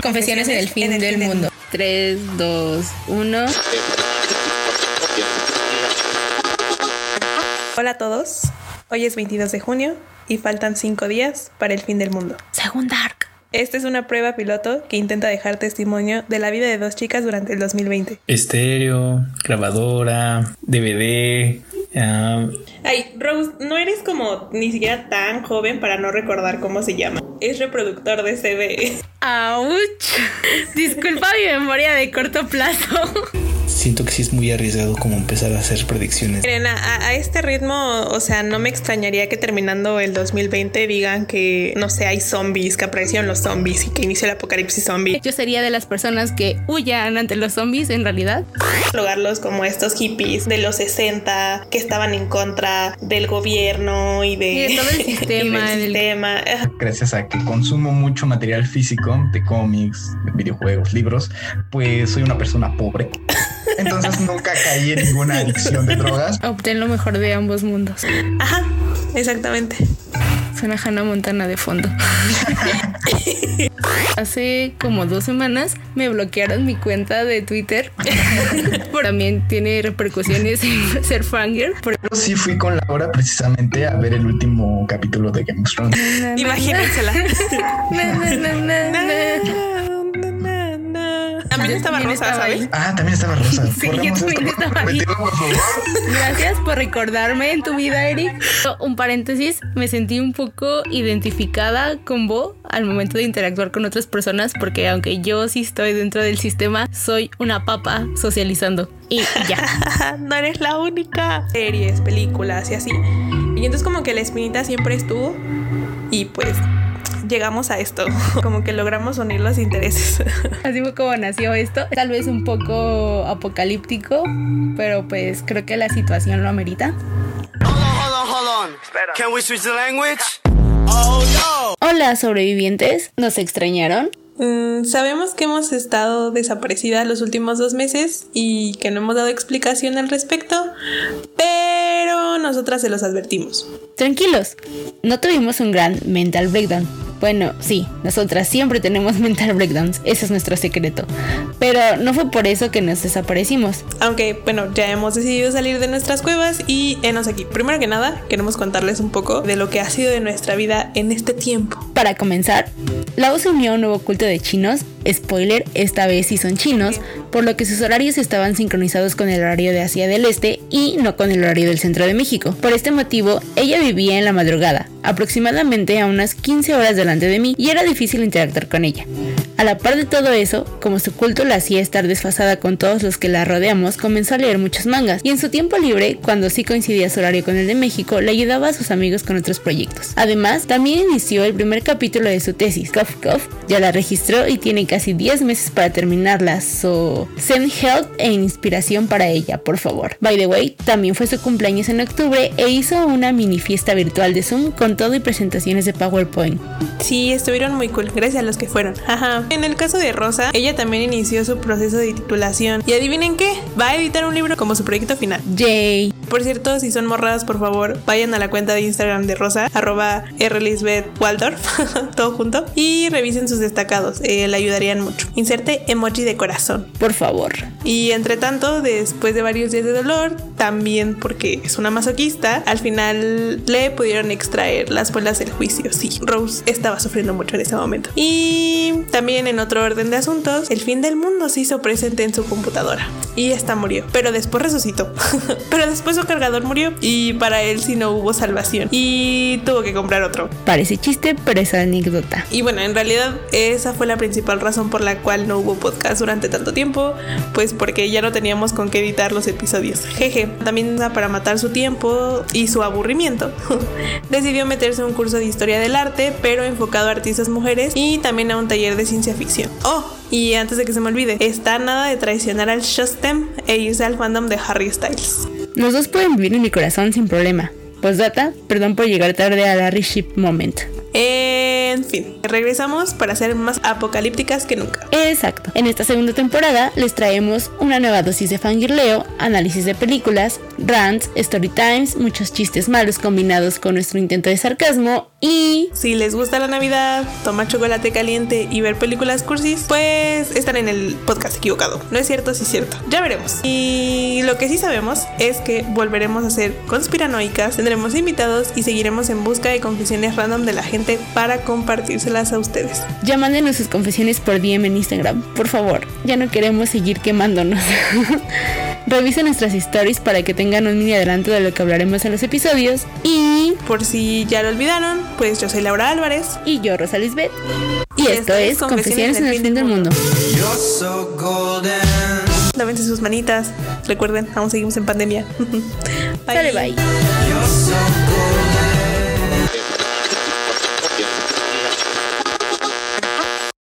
Confesiones en el fin del mundo. 3, 2, 1. Hola a todos. Hoy es 22 de junio y faltan 5 días para el fin del mundo. Según Dark. Esta es una prueba piloto que intenta dejar testimonio de la vida de dos chicas durante el 2020. Estéreo, grabadora, DVD. Ay, Rose, no eres como ni siquiera tan joven para no recordar cómo se llama. Es reproductor de CD. ¡Auch! Disculpa mi memoria de corto plazo. Siento que sí es muy arriesgado como empezar a hacer predicciones. Miren, a, a este ritmo, o sea, no me extrañaría que terminando el 2020 digan que, no sé, hay zombies, que aparecieron los zombies y que inició el apocalipsis zombie. Yo sería de las personas que huyan ante los zombies en realidad. Catalogarlos como estos hippies de los 60 que estaban en contra del gobierno y de, Y de todo el sistema, y del del- sistema. gracias a que consumo mucho material físico de cómics, de videojuegos, libros, pues soy una persona pobre. Entonces nunca caí en ninguna adicción de drogas. Obtén lo mejor de ambos mundos. Ajá, exactamente. Suena Hannah Montana de fondo. Hace como dos semanas me bloquearon mi cuenta de Twitter. También tiene repercusiones en ser fangirl. Por- Pero sí fui con Laura precisamente a ver el último capítulo de Game of Thrones. Imagínensela. También estaba también Rosa, estaba ¿sabes? ahí. Ah, también estaba Rosa. Sí, yo también esto. estaba ahí. Retiro, por favor. Gracias por recordarme en tu vida, Eric. Un paréntesis, me sentí un poco identificada con Bo al momento de interactuar con otras personas porque aunque yo sí estoy dentro del sistema, soy una papa socializando. Y ya. no eres la única. Series, películas y así. Y entonces como que la espinita siempre estuvo y pues llegamos a esto. Como que logramos unir los intereses. Así fue como nació esto. Tal vez un poco apocalíptico, pero pues creo que la situación lo amerita. Hold on, hold on, hold on. Can we switch the language? Oh no! Hola sobrevivientes, ¿nos extrañaron? Mm, sabemos que hemos estado desaparecidas los últimos dos meses y que no hemos dado explicación al respecto, pero nosotras se los advertimos. Tranquilos, no tuvimos un gran mental breakdown. Bueno, sí, nosotras siempre tenemos mental breakdowns, ese es nuestro secreto. Pero no fue por eso que nos desaparecimos. Aunque, bueno, ya hemos decidido salir de nuestras cuevas y enos aquí. Primero que nada, queremos contarles un poco de lo que ha sido de nuestra vida en este tiempo. Para comenzar, Lao se unió a un nuevo culto de chinos. Spoiler, esta vez sí son chinos, por lo que sus horarios estaban sincronizados con el horario de Asia del Este y no con el horario del centro de México. Por este motivo, ella vivía en la madrugada, aproximadamente a unas 15 horas delante de mí, y era difícil interactuar con ella. A la par de todo eso, como su culto la hacía estar desfasada con todos los que la rodeamos, comenzó a leer muchos mangas, y en su tiempo libre, cuando sí coincidía su horario con el de México, le ayudaba a sus amigos con otros proyectos. Además, también inició el primer capítulo de su tesis, Cough Cough, ya la registró y tiene casi 10 meses para terminarla, so send help e inspiración para ella, por favor. By the way, también fue su cumpleaños en octubre e hizo una mini fiesta virtual de Zoom con todo y presentaciones de PowerPoint. Sí, estuvieron muy cool, gracias a los que fueron. Ajá. En el caso de Rosa, ella también inició su proceso de titulación. Y adivinen qué, va a editar un libro como su proyecto final. Yay. Por cierto, si son morradas, por favor, vayan a la cuenta de Instagram de Rosa, arroba Waldorf, todo junto, y revisen sus destacados, eh, le ayudarían mucho. Inserte emoji de corazón. Por favor. Y entre tanto, después de varios días de dolor, también porque es una masoquista, al final le pudieron extraer las muelas del juicio. Sí, Rose estaba sufriendo mucho en ese momento. Y también en otro orden de asuntos, el fin del mundo se hizo presente en su computadora. Y esta murió, pero después resucitó. pero después su cargador murió y para él sí no hubo salvación. Y tuvo que comprar otro. Parece chiste, pero es anécdota. Y bueno, en realidad esa fue la principal razón por la cual no hubo podcast durante tanto tiempo, pues porque ya no teníamos con qué editar los episodios. Jeje, también para matar su tiempo y su aburrimiento. Decidió meterse a un curso de historia del arte, pero enfocado a artistas mujeres y también a un taller de ciencia ficción. Oh, y antes de que se me olvide, está nada de traicionar al Shostem e irse al fandom de Harry Styles. Los dos pueden vivir en mi corazón sin problema. Postdata, perdón por llegar tarde a Larry Ship Moment. En fin, regresamos para ser más apocalípticas que nunca. Exacto. En esta segunda temporada les traemos una nueva dosis de fangirleo, análisis de películas, rants, story times, muchos chistes malos combinados con nuestro intento de sarcasmo y Si les gusta la Navidad, tomar chocolate caliente y ver películas cursis, pues están en el podcast equivocado. No es cierto, sí es cierto. Ya veremos. Y lo que sí sabemos es que volveremos a ser conspiranoicas, tendremos invitados y seguiremos en busca de confesiones random de la gente para compartírselas a ustedes. ya mándenos sus confesiones por DM en Instagram. Por favor, ya no queremos seguir quemándonos. Revisen nuestras stories para que tengan un mini adelanto de lo que hablaremos en los episodios. Y, Por si ya lo olvidaron, pues yo soy Laura Álvarez. y yo, Rosa Lisbeth. Y esto es Confesiones en el fin del mundo. Lávense sus manitas. Recuerden, aún seguimos en pandemia. Bye. You're so golden.